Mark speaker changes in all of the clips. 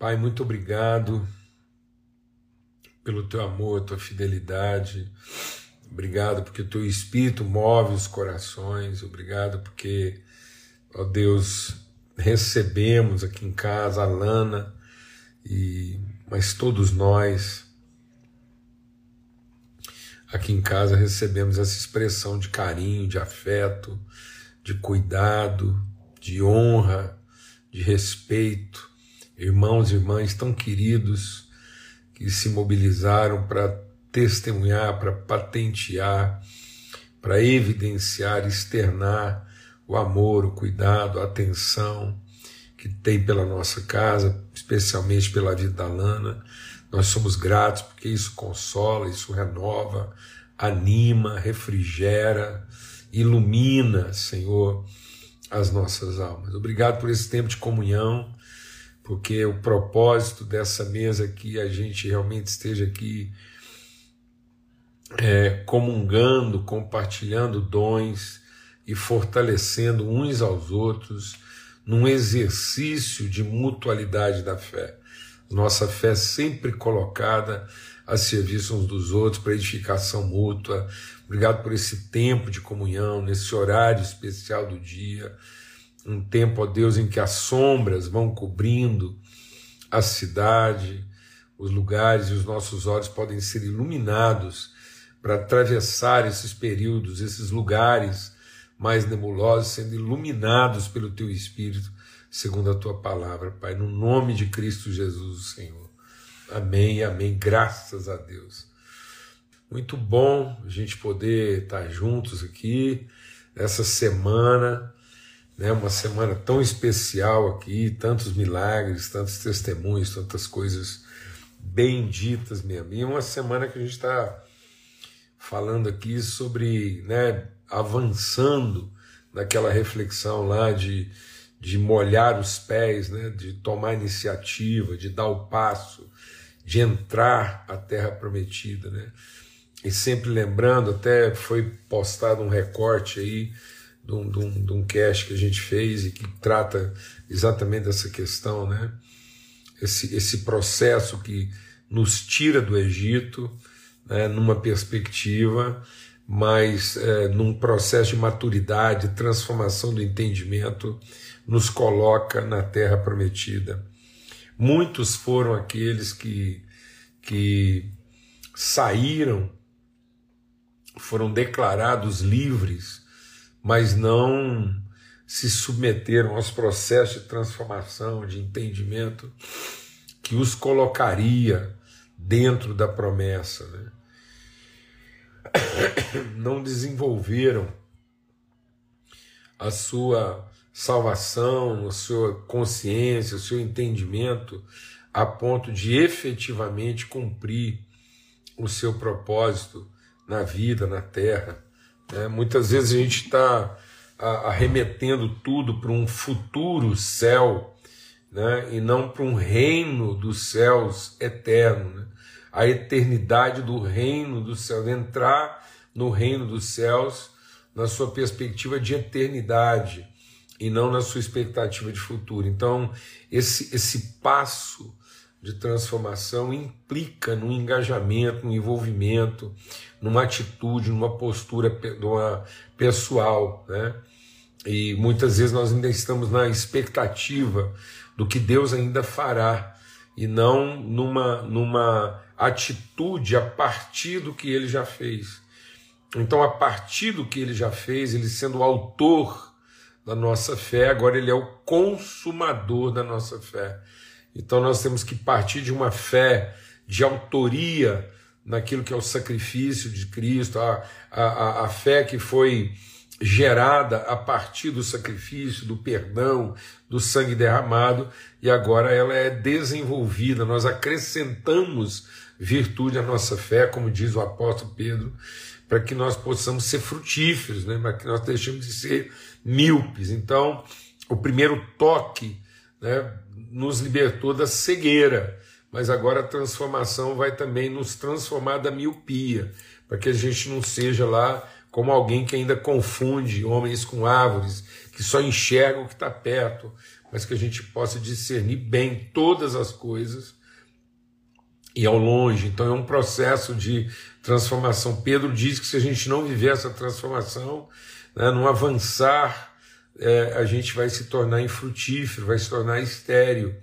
Speaker 1: Pai, muito obrigado pelo teu amor, tua fidelidade. Obrigado porque o teu espírito move os corações. Obrigado porque, ó Deus, recebemos aqui em casa a Lana e mas todos nós aqui em casa recebemos essa expressão de carinho, de afeto, de cuidado, de honra, de respeito. Irmãos e irmãs tão queridos que se mobilizaram para testemunhar, para patentear, para evidenciar, externar o amor, o cuidado, a atenção que tem pela nossa casa, especialmente pela vida da Lana. Nós somos gratos porque isso consola, isso renova, anima, refrigera, ilumina, Senhor, as nossas almas. Obrigado por esse tempo de comunhão, porque o propósito dessa mesa aqui, a gente realmente esteja aqui é, comungando, compartilhando dons e fortalecendo uns aos outros num exercício de mutualidade da fé. Nossa fé sempre colocada a serviço uns dos outros para edificação mútua. Obrigado por esse tempo de comunhão, nesse horário especial do dia. Um tempo, ó Deus, em que as sombras vão cobrindo a cidade, os lugares e os nossos olhos podem ser iluminados para atravessar esses períodos, esses lugares mais nebulosos, sendo iluminados pelo Teu Espírito, segundo a Tua palavra, Pai, no nome de Cristo Jesus, Senhor. Amém, amém. Graças a Deus. Muito bom a gente poder estar juntos aqui nessa semana, né? Uma semana tão especial aqui, tantos milagres, tantos testemunhos, tantas coisas benditas mesmo. E uma semana que a gente está falando aqui sobre, né, avançando naquela reflexão lá de, de molhar os pés, né, de tomar iniciativa, de dar o passo, de entrar à terra prometida, né? E sempre lembrando, até foi postado um recorte aí de um, de, um, de um cast que a gente fez e que trata exatamente dessa questão, né? Esse, esse processo que nos tira do Egito, né, numa perspectiva, mas é, num processo de maturidade, transformação do entendimento, nos coloca na terra prometida. Muitos foram aqueles que, que saíram, foram declarados livres, mas não se submeteram aos processos de transformação, de entendimento que os colocaria dentro da promessa. Né? não desenvolveram a sua salvação, a sua consciência, o seu entendimento, a ponto de efetivamente cumprir o seu propósito na vida, na terra. Né? Muitas vezes a gente está arremetendo tudo para um futuro céu, né? e não para um reino dos céus eterno. Né? a eternidade do reino dos céus, entrar no reino dos céus na sua perspectiva de eternidade e não na sua expectativa de futuro. Então, esse, esse passo de transformação implica num engajamento, num envolvimento, numa atitude, numa postura numa pessoal, né? E muitas vezes nós ainda estamos na expectativa do que Deus ainda fará e não numa, numa atitude a partir do que ele já fez. Então, a partir do que ele já fez, ele sendo o autor da nossa fé, agora ele é o consumador da nossa fé. Então, nós temos que partir de uma fé de autoria naquilo que é o sacrifício de Cristo, a, a, a fé que foi gerada a partir do sacrifício, do perdão, do sangue derramado, e agora ela é desenvolvida, nós acrescentamos virtude à nossa fé, como diz o apóstolo Pedro, para que nós possamos ser frutíferos, né? para que nós deixemos de ser míopes. Então, o primeiro toque né, nos libertou da cegueira, mas agora a transformação vai também nos transformar da miopia, para que a gente não seja lá como alguém que ainda confunde homens com árvores, que só enxerga o que está perto, mas que a gente possa discernir bem todas as coisas e ao longe. Então é um processo de transformação. Pedro diz que se a gente não viver essa transformação, né, não avançar, é, a gente vai se tornar infrutífero, vai se tornar estéreo.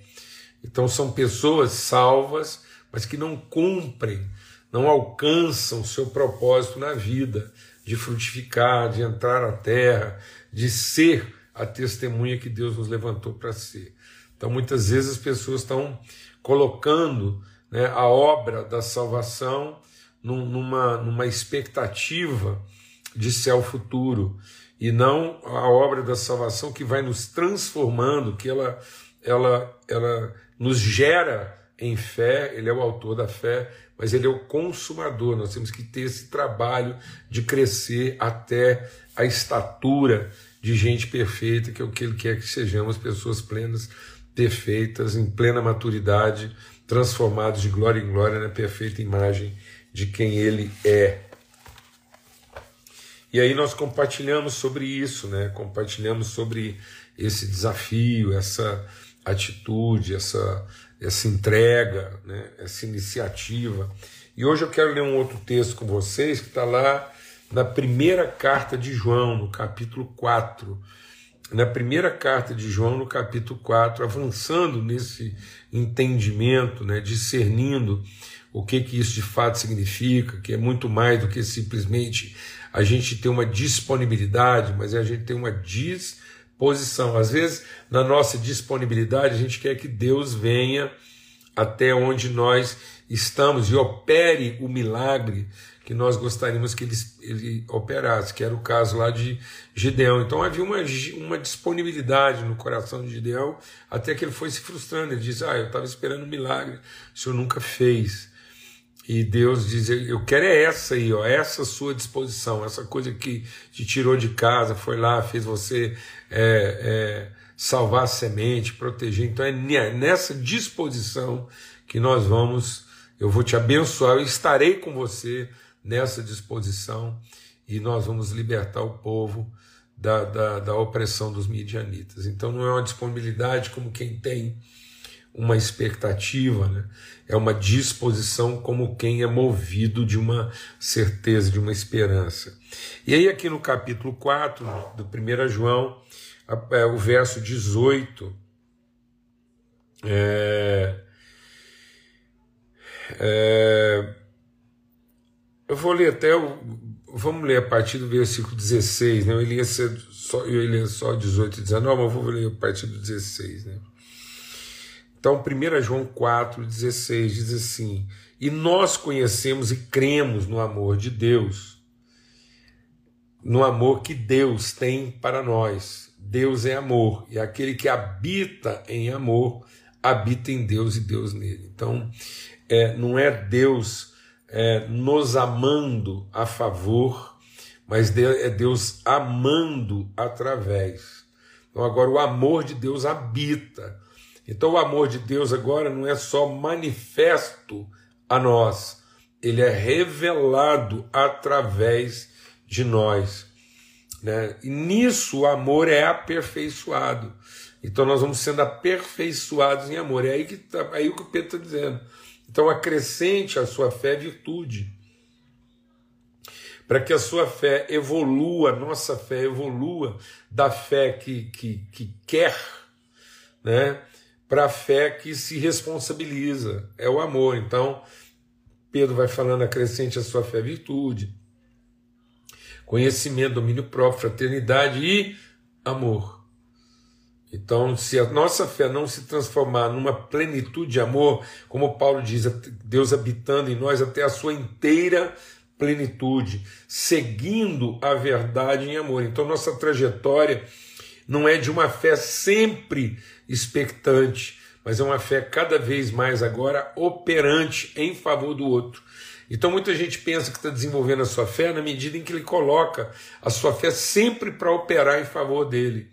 Speaker 1: Então são pessoas salvas, mas que não cumprem, não alcançam o seu propósito na vida de frutificar, de entrar na terra, de ser a testemunha que Deus nos levantou para ser. Então, muitas vezes as pessoas estão colocando né, a obra da salvação numa, numa expectativa de céu futuro e não a obra da salvação que vai nos transformando, que ela, ela, ela nos gera em fé, ele é o autor da fé, mas ele é o consumador. Nós temos que ter esse trabalho de crescer até a estatura de gente perfeita, que é o que ele quer que sejamos, pessoas plenas, perfeitas, em plena maturidade, transformados de glória em glória na perfeita imagem de quem ele é. E aí nós compartilhamos sobre isso, né? Compartilhamos sobre esse desafio, essa atitude, essa essa entrega, né, essa iniciativa. E hoje eu quero ler um outro texto com vocês que está lá na primeira carta de João, no capítulo 4. Na primeira carta de João, no capítulo 4, avançando nesse entendimento, né, discernindo o que, que isso de fato significa, que é muito mais do que simplesmente a gente ter uma disponibilidade, mas a gente ter uma disposição posição. Às vezes, na nossa disponibilidade, a gente quer que Deus venha até onde nós estamos e opere o milagre que nós gostaríamos que ele, ele operasse, que era o caso lá de Gideão. Então havia uma, uma disponibilidade no coração de Gideão, até que ele foi se frustrando. Ele disse: Ah, eu estava esperando um milagre, o senhor nunca fez. E Deus diz: Eu quero é essa aí, ó, essa sua disposição, essa coisa que te tirou de casa, foi lá, fez você é, é, salvar a semente, proteger. Então é nessa disposição que nós vamos, eu vou te abençoar, eu estarei com você nessa disposição e nós vamos libertar o povo da, da, da opressão dos midianitas. Então não é uma disponibilidade como quem tem uma expectativa, né? é uma disposição como quem é movido de uma certeza, de uma esperança. E aí, aqui no capítulo 4 do 1 João, é, o verso 18, é, é, eu vou ler até o. Vamos ler a partir do versículo 16, né? Eu ia ser só, eu ia ler só 18 e 19, mas eu vou ler a partir do 16, né? Então, 1 João 4,16 diz assim: E nós conhecemos e cremos no amor de Deus, no amor que Deus tem para nós. Deus é amor, e aquele que habita em amor, habita em Deus e Deus nele. Então, é, não é Deus é, nos amando a favor, mas é Deus amando através. Então, agora, o amor de Deus habita então o amor de Deus agora não é só manifesto a nós, ele é revelado através de nós. Né? E nisso o amor é aperfeiçoado. Então nós vamos sendo aperfeiçoados em amor. É aí, que tá, aí o que o Pedro está dizendo. Então acrescente a sua fé virtude. Para que a sua fé evolua, nossa fé evolua da fé que, que, que quer, né? Para a fé que se responsabiliza, é o amor. Então, Pedro vai falando, acrescente a sua fé virtude, conhecimento, domínio próprio, fraternidade e amor. Então, se a nossa fé não se transformar numa plenitude de amor, como Paulo diz, Deus habitando em nós até a sua inteira plenitude, seguindo a verdade em amor. Então, nossa trajetória não é de uma fé sempre expectante, mas é uma fé cada vez mais agora operante em favor do outro. Então muita gente pensa que está desenvolvendo a sua fé na medida em que ele coloca a sua fé sempre para operar em favor dele.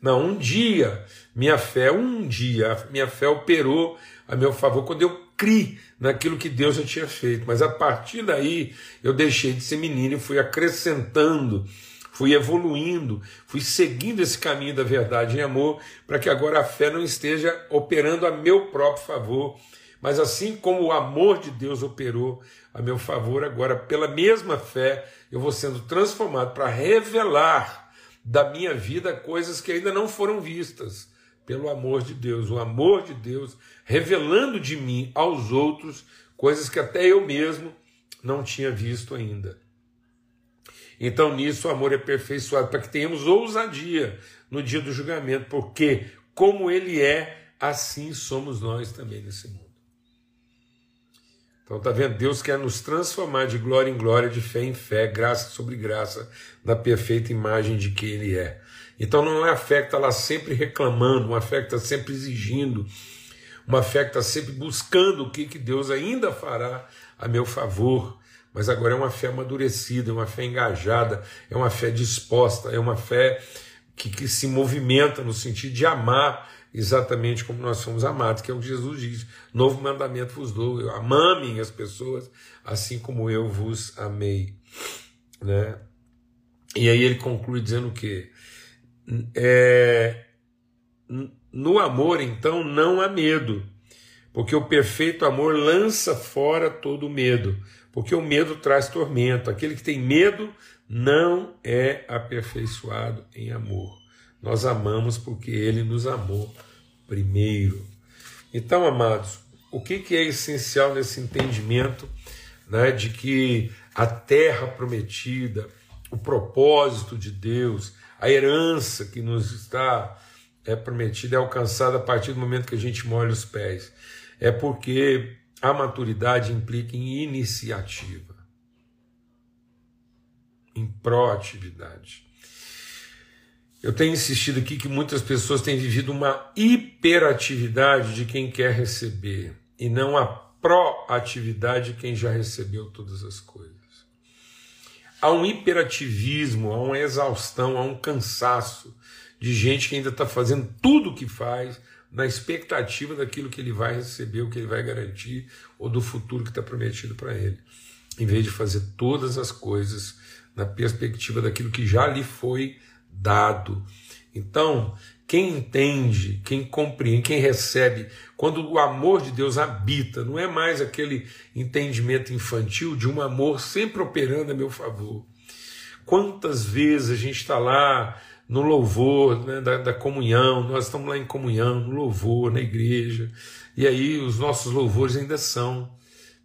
Speaker 1: Não, um dia minha fé, um dia minha fé operou a meu favor quando eu criei naquilo que Deus já tinha feito. Mas a partir daí eu deixei de ser menino e fui acrescentando fui evoluindo, fui seguindo esse caminho da verdade em amor, para que agora a fé não esteja operando a meu próprio favor, mas assim como o amor de Deus operou a meu favor, agora pela mesma fé eu vou sendo transformado para revelar da minha vida coisas que ainda não foram vistas pelo amor de Deus, o amor de Deus revelando de mim aos outros coisas que até eu mesmo não tinha visto ainda. Então nisso o amor é aperfeiçoado para que tenhamos ousadia no dia do julgamento, porque como ele é, assim somos nós também nesse mundo. Então tá vendo? Deus quer nos transformar de glória em glória, de fé em fé, graça sobre graça, na perfeita imagem de quem ele é. Então não é a fé que está lá sempre reclamando, uma fé que está sempre exigindo, uma fé que está sempre buscando o que, que Deus ainda fará a meu favor, mas agora é uma fé amadurecida, é uma fé engajada, é uma fé disposta, é uma fé que, que se movimenta no sentido de amar exatamente como nós somos amados, que é o que Jesus diz: Novo mandamento vos dou, amamem as pessoas assim como eu vos amei. Né? E aí ele conclui dizendo o quê? É, no amor, então, não há medo, porque o perfeito amor lança fora todo medo, porque o medo traz tormento. Aquele que tem medo não é aperfeiçoado em amor. Nós amamos porque ele nos amou primeiro. Então, amados, o que, que é essencial nesse entendimento né, de que a terra prometida, o propósito de Deus, a herança que nos está é, prometida é alcançada a partir do momento que a gente molha os pés? É porque a maturidade implica em iniciativa, em proatividade. Eu tenho insistido aqui que muitas pessoas têm vivido uma hiperatividade de quem quer receber e não a proatividade de quem já recebeu todas as coisas. Há um hiperativismo, há uma exaustão, há um cansaço de gente que ainda está fazendo tudo o que faz, na expectativa daquilo que ele vai receber, o que ele vai garantir, ou do futuro que está prometido para ele, em vez de fazer todas as coisas na perspectiva daquilo que já lhe foi dado. Então, quem entende, quem compreende, quem recebe, quando o amor de Deus habita, não é mais aquele entendimento infantil de um amor sempre operando a meu favor. Quantas vezes a gente está lá no louvor né, da, da, comunhão, nós estamos lá em comunhão, no louvor, na igreja, e aí os nossos louvores ainda são,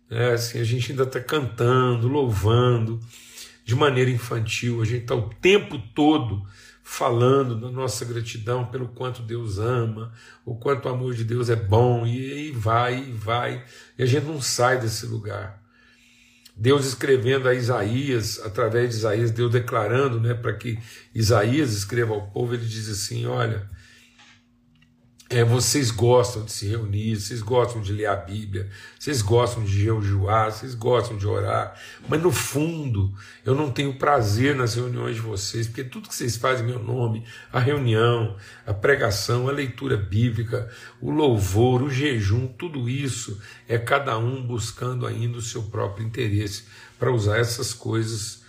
Speaker 1: né, assim, a gente ainda está cantando, louvando, de maneira infantil, a gente está o tempo todo falando da nossa gratidão pelo quanto Deus ama, o quanto o amor de Deus é bom, e aí vai, e vai, e a gente não sai desse lugar. Deus escrevendo a Isaías, através de Isaías, Deus declarando né, para que Isaías escreva ao povo, ele diz assim: olha, é, vocês gostam de se reunir, vocês gostam de ler a Bíblia, vocês gostam de jejuar, vocês gostam de orar, mas no fundo eu não tenho prazer nas reuniões de vocês, porque tudo que vocês fazem em meu nome, a reunião, a pregação, a leitura bíblica, o louvor, o jejum, tudo isso é cada um buscando ainda o seu próprio interesse para usar essas coisas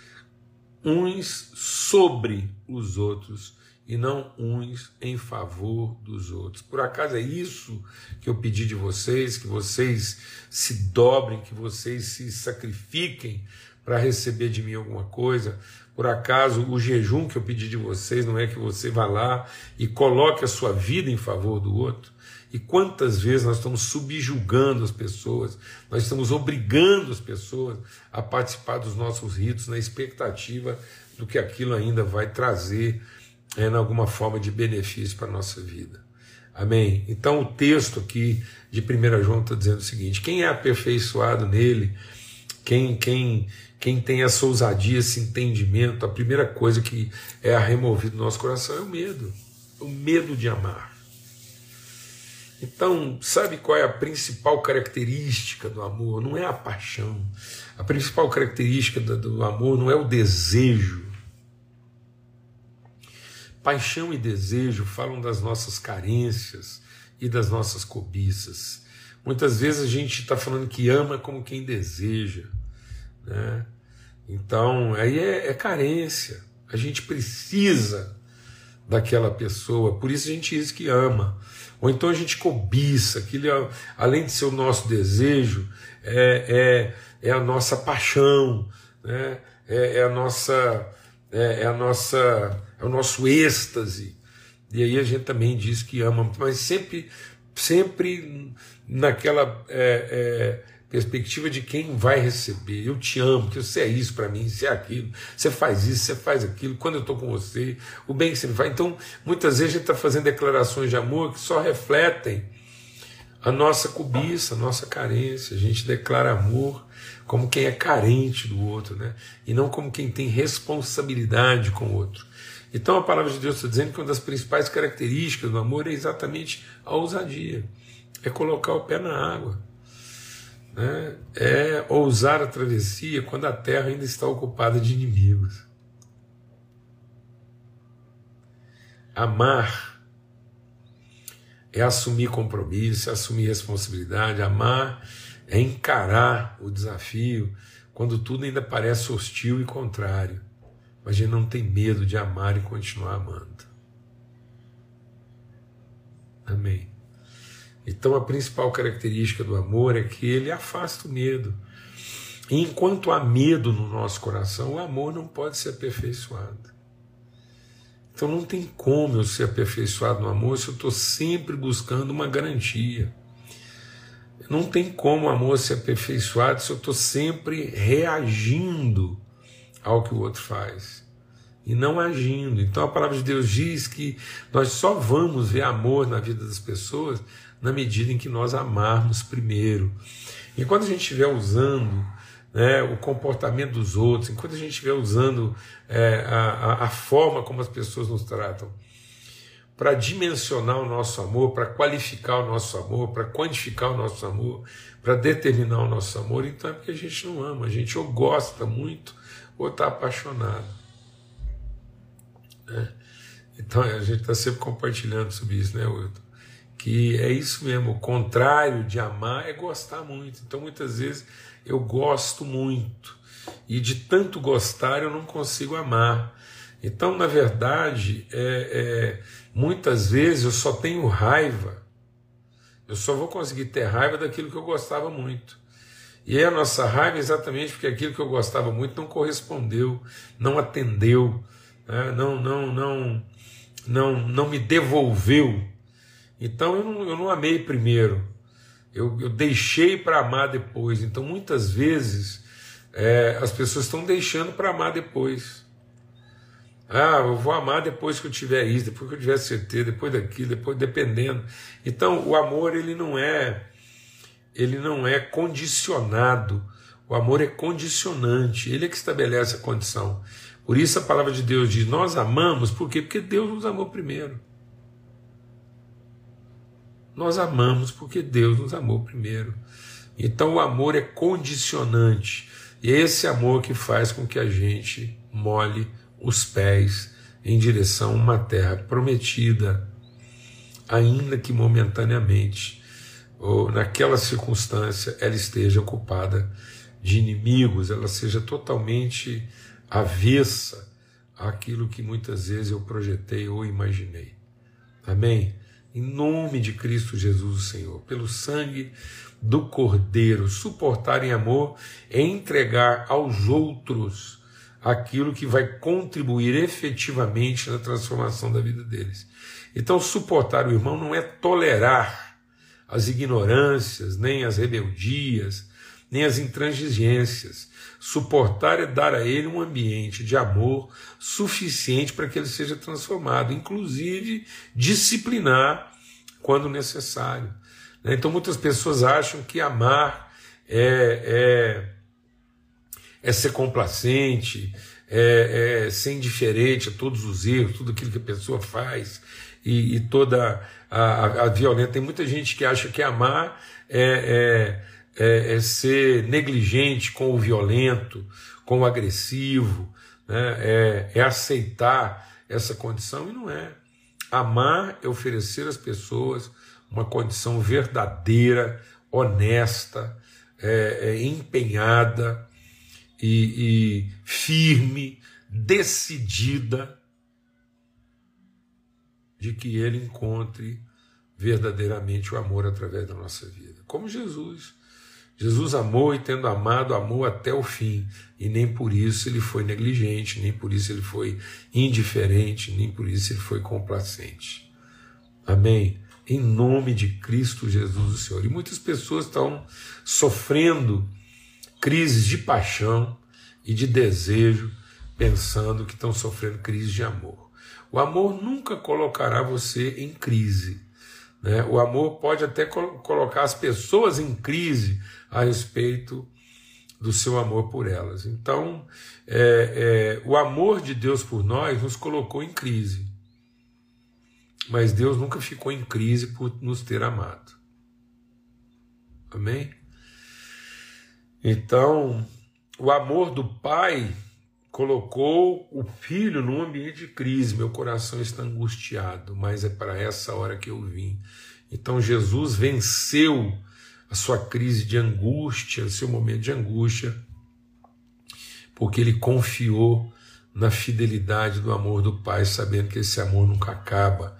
Speaker 1: uns sobre os outros e não uns em favor dos outros. Por acaso é isso que eu pedi de vocês, que vocês se dobrem, que vocês se sacrifiquem para receber de mim alguma coisa? Por acaso o jejum que eu pedi de vocês não é que você vá lá e coloque a sua vida em favor do outro? E quantas vezes nós estamos subjugando as pessoas, nós estamos obrigando as pessoas a participar dos nossos ritos na expectativa do que aquilo ainda vai trazer é, em alguma forma de benefício para a nossa vida. Amém? Então o texto aqui de 1 João está dizendo o seguinte: quem é aperfeiçoado nele, quem, quem, quem tem essa ousadia, esse entendimento, a primeira coisa que é removido do nosso coração é o medo, o medo de amar. Então, sabe qual é a principal característica do amor? Não é a paixão. A principal característica do amor não é o desejo Paixão e desejo falam das nossas carências e das nossas cobiças. Muitas vezes a gente está falando que ama como quem deseja. Né? Então, aí é, é carência, A gente precisa daquela pessoa, por isso a gente diz que ama. Ou então a gente cobiça, aquilo é, além de ser o nosso desejo, é, é, é a nossa paixão, né? é, é a nossa, é, é, a nossa, é o nosso êxtase. E aí a gente também diz que ama, mas sempre, sempre naquela é, é perspectiva de quem vai receber. Eu te amo, que você é isso para mim, você é aquilo, você faz isso, você faz aquilo, quando eu estou com você, o bem que você me faz. Então, muitas vezes a gente está fazendo declarações de amor que só refletem a nossa cobiça, a nossa carência. A gente declara amor como quem é carente do outro, né? e não como quem tem responsabilidade com o outro. Então a palavra de Deus está dizendo que uma das principais características do amor é exatamente a ousadia, é colocar o pé na água, né? é ousar a travessia quando a terra ainda está ocupada de inimigos. Amar é assumir compromisso, é assumir responsabilidade, amar é encarar o desafio quando tudo ainda parece hostil e contrário, mas a gente não tem medo de amar e continuar amando. Amém. Então a principal característica do amor é que ele afasta o medo. E enquanto há medo no nosso coração, o amor não pode ser aperfeiçoado. Então não tem como eu ser aperfeiçoado no amor se eu estou sempre buscando uma garantia. Não tem como o amor ser aperfeiçoado se eu estou sempre reagindo ao que o outro faz e não agindo. Então a palavra de Deus diz que nós só vamos ver amor na vida das pessoas na medida em que nós amarmos primeiro. Enquanto a gente estiver usando né, o comportamento dos outros, enquanto a gente estiver usando é, a, a forma como as pessoas nos tratam, para dimensionar o nosso amor, para qualificar o nosso amor, para quantificar o nosso amor, para determinar o nosso amor, então é porque a gente não ama, a gente ou gosta muito ou está apaixonado. Né? Então a gente está sempre compartilhando sobre isso, né, Wilton? Que é isso mesmo, o contrário de amar é gostar muito. Então muitas vezes eu gosto muito e de tanto gostar eu não consigo amar. Então, na verdade, é, é Muitas vezes eu só tenho raiva, eu só vou conseguir ter raiva daquilo que eu gostava muito. E aí a nossa raiva é exatamente porque aquilo que eu gostava muito não correspondeu, não atendeu, né? não, não, não, não, não me devolveu. Então eu não, eu não amei primeiro, eu, eu deixei para amar depois. Então muitas vezes é, as pessoas estão deixando para amar depois. Ah, eu vou amar depois que eu tiver isso, depois que eu tiver certeza, depois daquilo, depois dependendo. Então, o amor ele não é ele não é condicionado. O amor é condicionante, ele é que estabelece a condição. Por isso a palavra de Deus diz: "Nós amamos por quê? Porque Deus nos amou primeiro". Nós amamos porque Deus nos amou primeiro. Então o amor é condicionante. E é esse amor que faz com que a gente mole os pés em direção a uma terra prometida, ainda que momentaneamente, ou naquela circunstância, ela esteja ocupada de inimigos, ela seja totalmente avessa àquilo que muitas vezes eu projetei ou imaginei. Amém? Em nome de Cristo Jesus, o Senhor, pelo sangue do Cordeiro, suportar em amor e entregar aos outros aquilo que vai contribuir efetivamente na transformação da vida deles. Então, suportar o irmão não é tolerar as ignorâncias, nem as rebeldias, nem as intransigências. Suportar é dar a ele um ambiente de amor suficiente para que ele seja transformado, inclusive disciplinar quando necessário. Então, muitas pessoas acham que amar é, é é ser complacente, é, é ser indiferente a todos os erros, tudo aquilo que a pessoa faz e, e toda a, a, a, violência. Tem muita gente que acha que amar é, é, é, é ser negligente com o violento, com o agressivo, né? é, é aceitar essa condição e não é. Amar é oferecer às pessoas uma condição verdadeira, honesta, é, é, empenhada, e, e firme decidida de que ele encontre verdadeiramente o amor através da nossa vida. Como Jesus. Jesus amou e, tendo amado, amou até o fim. E nem por isso ele foi negligente, nem por isso ele foi indiferente, nem por isso ele foi complacente. Amém? Em nome de Cristo Jesus, o Senhor. E muitas pessoas estão sofrendo crises de paixão e de desejo, pensando que estão sofrendo crise de amor. O amor nunca colocará você em crise. Né? O amor pode até colocar as pessoas em crise a respeito do seu amor por elas. Então, é, é, o amor de Deus por nós nos colocou em crise. Mas Deus nunca ficou em crise por nos ter amado. Amém? Então, o amor do Pai colocou o filho num ambiente de crise. Meu coração está angustiado, mas é para essa hora que eu vim. Então, Jesus venceu a sua crise de angústia, o seu momento de angústia, porque ele confiou na fidelidade do amor do Pai, sabendo que esse amor nunca acaba.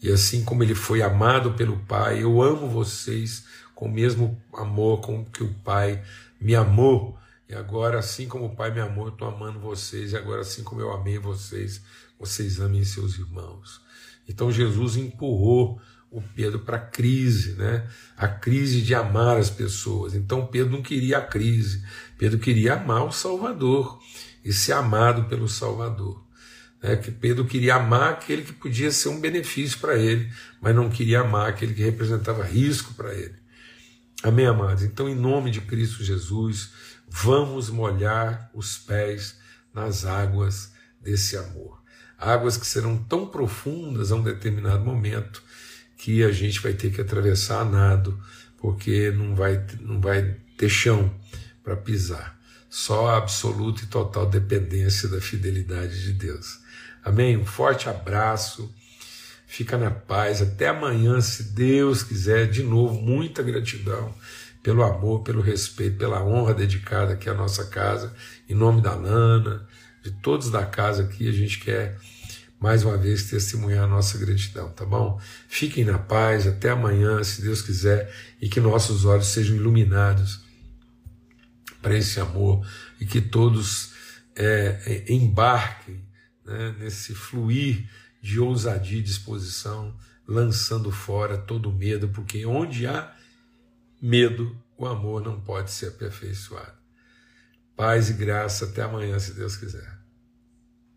Speaker 1: E assim como ele foi amado pelo Pai, eu amo vocês com o mesmo amor com que o Pai me amou. E agora, assim como o Pai me amou, eu estou amando vocês. E agora, assim como eu amei vocês, vocês amem seus irmãos. Então Jesus empurrou o Pedro para a crise, né? A crise de amar as pessoas. Então Pedro não queria a crise, Pedro queria amar o Salvador e ser amado pelo Salvador. Né? Que Pedro queria amar aquele que podia ser um benefício para ele, mas não queria amar aquele que representava risco para ele. Amém, amados? Então, em nome de Cristo Jesus, vamos molhar os pés nas águas desse amor. Águas que serão tão profundas a um determinado momento que a gente vai ter que atravessar a nado, porque não vai, não vai ter chão para pisar. Só a absoluta e total dependência da fidelidade de Deus. Amém? Um forte abraço. Fica na paz. Até amanhã, se Deus quiser. De novo, muita gratidão pelo amor, pelo respeito, pela honra dedicada aqui à nossa casa. Em nome da Lana, de todos da casa aqui, a gente quer mais uma vez testemunhar a nossa gratidão, tá bom? Fiquem na paz, até amanhã, se Deus quiser, e que nossos olhos sejam iluminados para esse amor e que todos é, é, embarquem né, nesse fluir de ousadia e disposição, lançando fora todo medo, porque onde há medo, o amor não pode ser aperfeiçoado. Paz e graça, até amanhã, se Deus quiser.